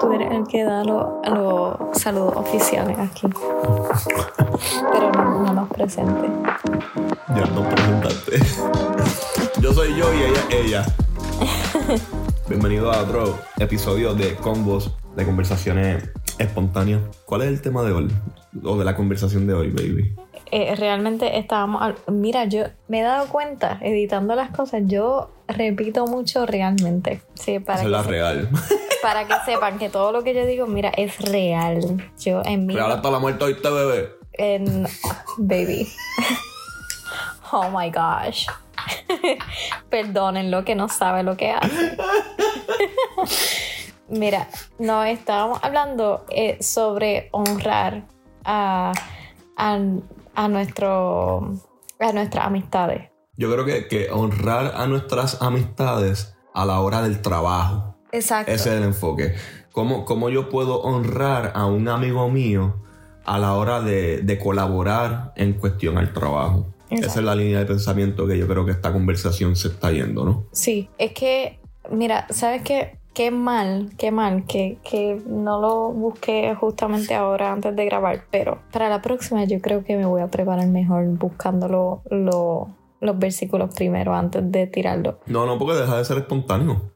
Tú eres el que da los los saludos oficiales aquí. Pero no, no nos presente. Ya no presentaste. Yo soy yo y ella es ella. Bienvenido a otro episodio de Combos de conversaciones espontáneas. ¿Cuál es el tema de hoy? O de la conversación de hoy, baby. Eh, realmente estábamos. al- Mira, yo me he dado cuenta, editando las cosas, yo repito mucho realmente. Sí, para, Esa es la se- real. Para que sepan que todo lo que yo digo, mira, es real. Yo en mi. Real hasta la muerte oíste, bebé. En. Baby. Oh my gosh. Perdonen lo que no sabe lo que hace. Mira, no estábamos hablando eh, sobre honrar a, a, a nuestro a nuestras amistades. Yo creo que, que honrar a nuestras amistades a la hora del trabajo. Exacto. Ese es el enfoque. ¿Cómo, cómo yo puedo honrar a un amigo mío a la hora de, de colaborar en cuestión al trabajo? Exacto. Esa es la línea de pensamiento que yo creo que esta conversación se está yendo, ¿no? Sí, es que, mira, ¿sabes qué? Qué mal, qué mal que, que no lo busqué justamente ahora antes de grabar, pero para la próxima yo creo que me voy a preparar mejor buscando lo- lo- los versículos primero antes de tirarlo. No, no, porque deja de ser espontáneo.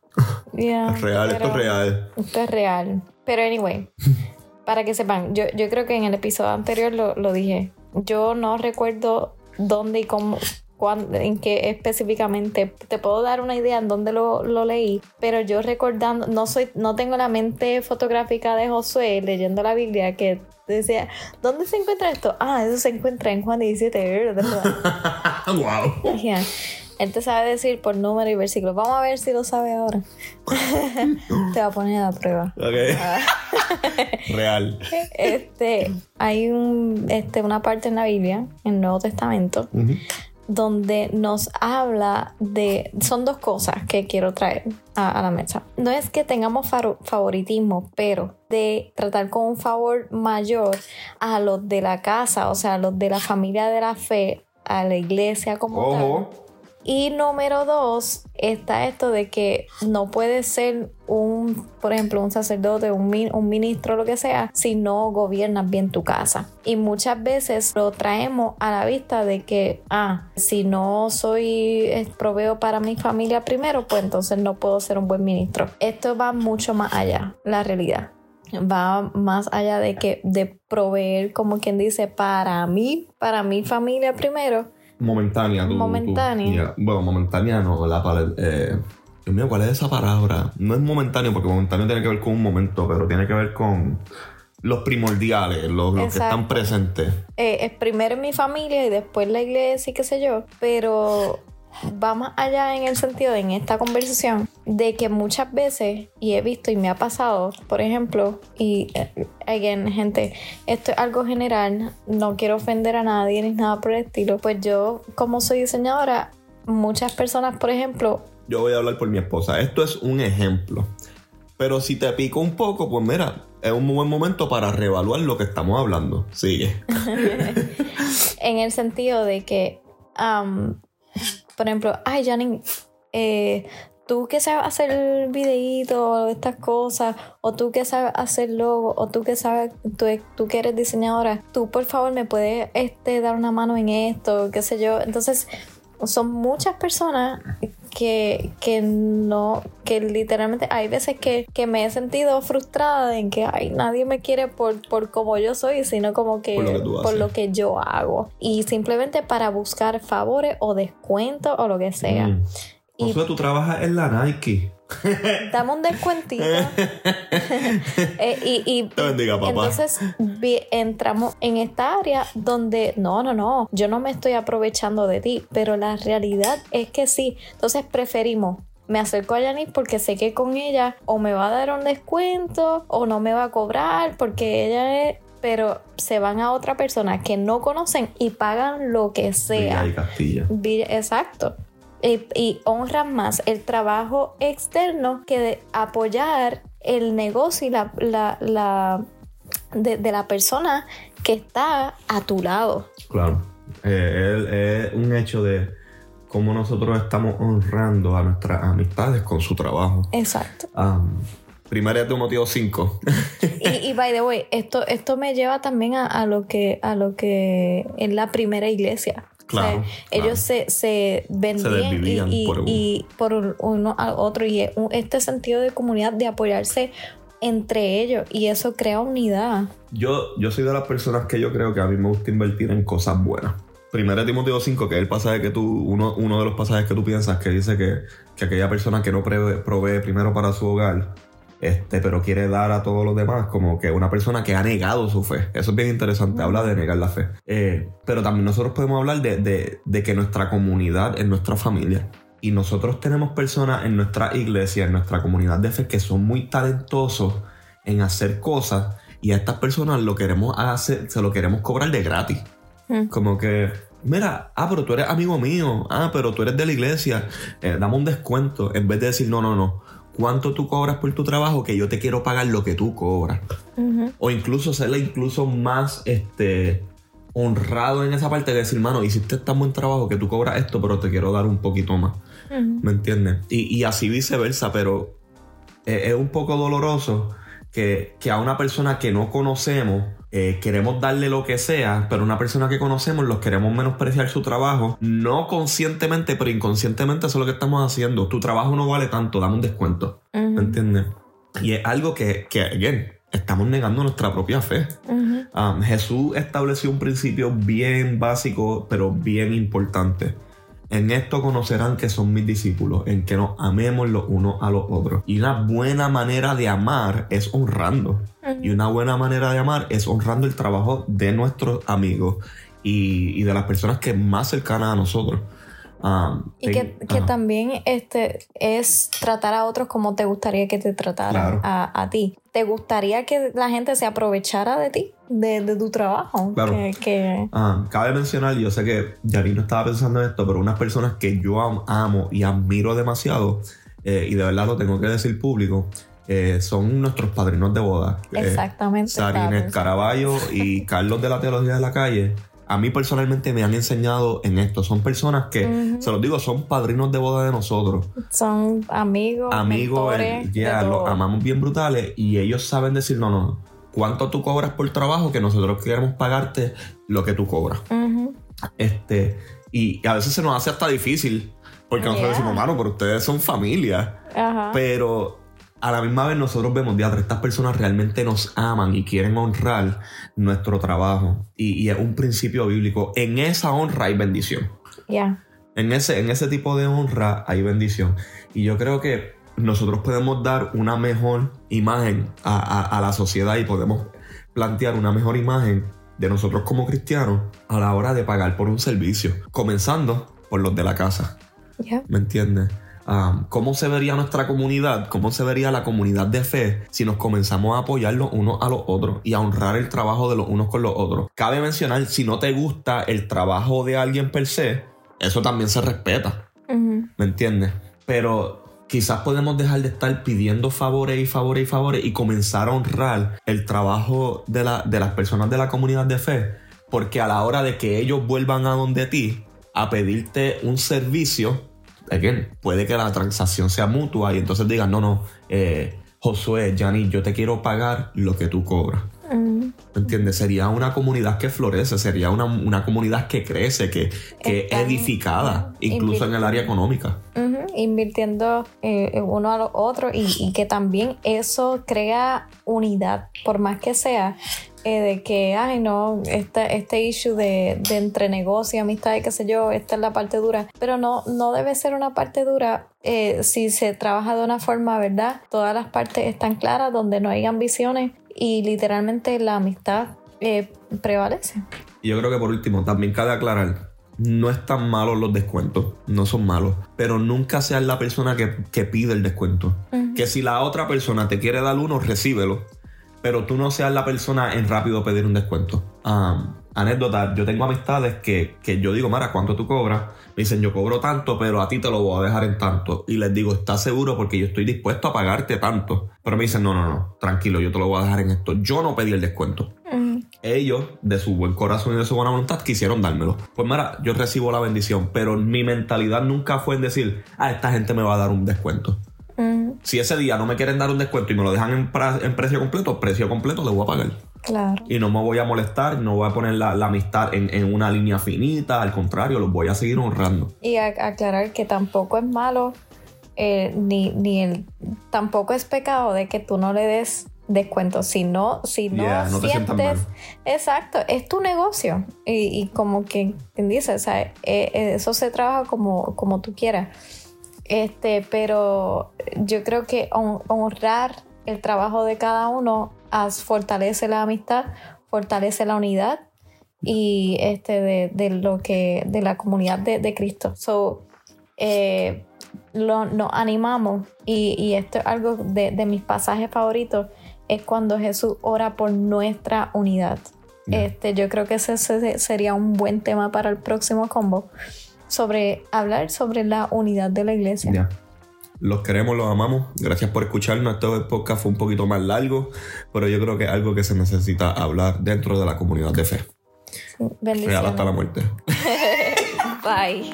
Yeah, real, esto es real. Esto es real. Pero anyway, para que sepan, yo, yo creo que en el episodio anterior lo, lo dije. Yo no recuerdo dónde y cómo, cuán- en qué específicamente. Te puedo dar una idea en dónde lo, lo leí, pero yo recordando, no soy, no tengo la mente fotográfica de Josué leyendo la Biblia que decía, ¿dónde se encuentra esto? Ah, eso se encuentra en Juan 17. ¿verdad? wow. Ya. Él te sabe decir por número y versículo. Vamos a ver si lo sabe ahora. te va a poner a prueba. Ok. real. Este, hay un, este, una parte en la Biblia, en el Nuevo Testamento, donde nos habla de... Son dos cosas que quiero traer a, a la mesa. No es que tengamos favoritismo, pero de tratar con un favor mayor a los de la casa, o sea, a los de la familia de la fe, a la iglesia como tal. Y número dos, está esto de que no puede ser un, por ejemplo, un sacerdote, un, un ministro, lo que sea, si no gobiernas bien tu casa. Y muchas veces lo traemos a la vista de que, ah, si no soy, eh, proveo para mi familia primero, pues entonces no puedo ser un buen ministro. Esto va mucho más allá, la realidad. Va más allá de que de proveer, como quien dice, para mí, para mi familia primero, Momentánea. tú- tú- Momentánea. Bueno, momentánea no. La pala- eh, Dios mío, ¿cuál es esa palabra? No es momentáneo, porque momentáneo tiene que ver con un momento, pero tiene que ver con los primordiales, los, los que están presentes. eh, es primero mi familia y después la iglesia y qué sé yo, pero va más allá en el sentido de en esta conversación de que muchas veces, y he visto y me ha pasado, por ejemplo, y eh, again, gente, esto es algo general, no quiero ofender a nadie ni nada por el estilo, pues yo como soy diseñadora, muchas personas, por ejemplo, Yo voy a hablar por mi esposa. Esto es un ejemplo. Pero si te pico un poco, pues mira, es un buen momento para reevaluar lo que estamos hablando. Sigue. en el sentido de que, am, por ejemplo, ay, Janine, eh, tú que sabes hacer videíto, estas cosas, o tú que sabes hacer logo, o tú que sabes, tú, tú que eres diseñadora, tú por favor me puedes este, dar una mano en esto, qué sé yo. Entonces, son muchas personas que, que no, que literalmente hay veces que, que me he sentido frustrada en que ay, nadie me quiere por, por como yo soy, sino como que Por lo que tú por haces. lo que yo hago. Y simplemente para buscar favores o descuentos o lo que sea. Mm. Y- Josué, tú trabajas en la Nike. Dame un descuentito. Eh, y, y- Te bendiga, papá. Entonces vi- entramos en esta área donde no, no, no, yo no me estoy aprovechando de ti, pero la realidad es que sí. Entonces preferimos. Me acerco a Yanis porque sé que con ella o me va a dar un descuento o no me va a cobrar porque ella es. Pero se van a otra persona que no conocen y pagan lo que sea. Villa y Castilla. Exacto. Y, y honran más el trabajo externo que de apoyar el negocio y la, la, la- de, de la persona que está a tu lado. Claro. Eh, es, es un hecho de cómo nosotros estamos honrando a nuestras amistades con su trabajo. Exacto. Am, Primera de Timoteo 5. y, y by the way, esto, esto me lleva también a, a lo que a lo que en la primera iglesia. Claro, O sea, ellos se, se vendían y, y- por un- y por uno al otro. Y este sentido de comunidad, de apoyarse entre ellos. Y eso crea unidad. Yo, yo soy de las personas que yo creo que a mí me gusta invertir en cosas buenas. Primera de Timoteo 5, que es el pasaje que tú, uno, uno de los pasajes que tú piensas que dice que, que aquella persona que no provee, provee primero para su hogar, este, pero quiere dar a todos los demás, como que una persona que ha negado su fe. Eso es bien interesante, habla de negar la fe. Eh, pero también nosotros podemos hablar de, de- de que nuestra comunidad es nuestra familia. Y nosotros tenemos personas en nuestra iglesia, en nuestra comunidad de fe, que son muy talentosos en hacer cosas y a estas personas lo queremos hacer, se lo queremos cobrar de gratis. Mm. Como que, mira, ah, pero tú eres amigo mío, ah, pero tú eres de la iglesia, eh, dame un descuento, en vez de decir, no, no, no, ¿cuánto tú cobras por tu trabajo? Que yo te quiero pagar lo que tú cobras. O incluso serle incluso más, este, honrado en esa parte de decir, mano, hiciste tan buen trabajo que tú cobras esto, pero te quiero dar un poquito más. ¿Me entiendes? Y, y así viceversa, pero eh, es un poco doloroso que, que a una persona que no conocemos eh, queremos darle lo que sea, pero una persona que conocemos los queremos menospreciar su trabajo, no conscientemente, pero inconscientemente eso es lo que estamos haciendo. Tu trabajo no vale tanto, dame un descuento. ¿Me Ujú. entiendes? Y es algo que, que again, estamos negando nuestra propia fe. Ujú. Um, Jesús estableció un principio bien básico, pero bien importante. En esto conocerán que son mis discípulos, en que nos amemos los unos a los otros. Y una buena manera de amar es honrando. Y una buena manera de amar es honrando el trabajo de nuestros amigos y, y de las personas que más cercanas a nosotros. Um, Y que, que también este, es tratar a otros como te gustaría que te trataran Claro. a, a ti. ¿Te gustaría que la gente se aprovechara de ti, de, de tu trabajo? Claro. Que, que- Ah, cabe mencionar, yo sé que Yari no estaba pensando en esto, pero unas personas que yo am- amo y admiro demasiado, eh, y de verdad lo tengo que decir público, eh, son nuestros padrinos de boda. Eh, Exactamente. estaba Sarines. Caraballo y Carlos de la Teología de la Calle. A mí personalmente me han enseñado en esto. Son personas que, se los digo, son padrinos de boda de nosotros. Son amigos, Amigos, yeah, todo. los amamos bien brutales y ellos saben decir, no, no, ¿cuánto tú cobras por trabajo? Que nosotros queremos pagarte lo que tú cobras. Este, y a veces se nos hace hasta difícil, porque nosotros Yeah. decimos, mano, pero ustedes son familia. Ajá. Pero a la misma vez nosotros vemos, diatre, estas personas realmente nos aman y quieren honrar nuestro trabajo. Y, y es un principio bíblico. En esa honra hay bendición. En ese, en ese tipo de honra hay bendición. Y yo creo que nosotros podemos dar una mejor imagen a, a- a la sociedad y podemos plantear una mejor imagen de nosotros como cristianos a la hora de pagar por un servicio. Comenzando por los de la casa. ¿Me entiendes? Um, ¿Cómo se vería nuestra comunidad? ¿Cómo se vería la comunidad de fe si nos comenzamos a apoyar los unos a los otros y a honrar el trabajo de los unos con los otros? Cabe mencionar, si no te gusta el trabajo de alguien per se, eso también se respeta. ¿Me entiendes? Pero quizás podemos dejar de estar pidiendo favores y favores y favores y comenzar a honrar el trabajo de, la- de las personas de la comunidad de fe. Porque a la hora de que ellos vuelvan a donde ti a pedirte un servicio, puede que la transacción sea mutua y entonces digan, no, no, eh, Josué, Yanni, yo te quiero pagar lo que tú cobras. Ujú. ¿Me entiendes? Sería una comunidad que florece, sería una, una comunidad que crece, que, que Están- edificada, incluso en el área económica. Ujú, Invirtiendo eh, uno a los otros y, y que también eso crea unidad, por más que sea eh, de que, ay, no, este, este issue de, de entre negocio, amistad y qué sé yo, esta es la parte dura, pero no, no debe ser una parte dura eh, si se trabaja de una forma, ¿verdad? Todas las partes están claras, donde no hay ambiciones y literalmente la amistad eh, prevalece. Y yo creo que por último, también cabe aclarar, no están malos los descuentos, no son malos, pero nunca seas la persona que, que pide el descuento. Ujú. Que si la otra persona te quiere dar uno, recíbelo, pero tú no seas la persona en rápido pedir un descuento. Um, anécdota, yo tengo amistades que, que yo digo, Mara, ¿cuánto tú cobras? Me dicen, yo cobro tanto, pero a ti te lo voy a dejar en tanto. Y les digo, ¿estás seguro? Porque yo estoy dispuesto a pagarte tanto. Pero me dicen, no, no, no, tranquilo, yo te lo voy a dejar en esto. Yo no pedí el descuento Ujú. ellos, de su buen corazón y de su buena voluntad, quisieron dármelo. Pues mira, yo recibo la bendición, pero mi mentalidad nunca fue en decir, ah, esta gente me va a dar un descuento. Ujú. Si ese día no me quieren dar un descuento y me lo dejan en, en precio completo, precio completo le voy a pagar. Claro. Y no me voy a molestar, no voy a poner la, la amistad en, en una línea finita, al contrario, los voy a seguir honrando. Y a- aclarar que tampoco es malo, eh, ni, ni el, tampoco es pecado de que tú no le des descuento. Si no, si no, Yeah, no te sientes. mal. Exacto, es tu negocio. Y, y como que, quien dice, o sea, eh, eh, eso se trabaja como, como tú quieras. Este, pero yo creo que hon- honrar el trabajo de cada uno fortalece la amistad, fortalece la unidad y este de, de lo que de la comunidad de, de Cristo. So, eh, lo, nos animamos y, y esto es algo de, de mis pasajes favoritos es cuando Jesús ora por nuestra unidad. Este, yo creo que ese, ese sería un buen tema para el próximo combo sobre hablar sobre la unidad de la iglesia. Los queremos, los amamos. Gracias por escucharnos. Este podcast fue un poquito más largo, pero yo creo que es algo que se necesita hablar dentro de la comunidad de fe. Real hasta la muerte. Bye.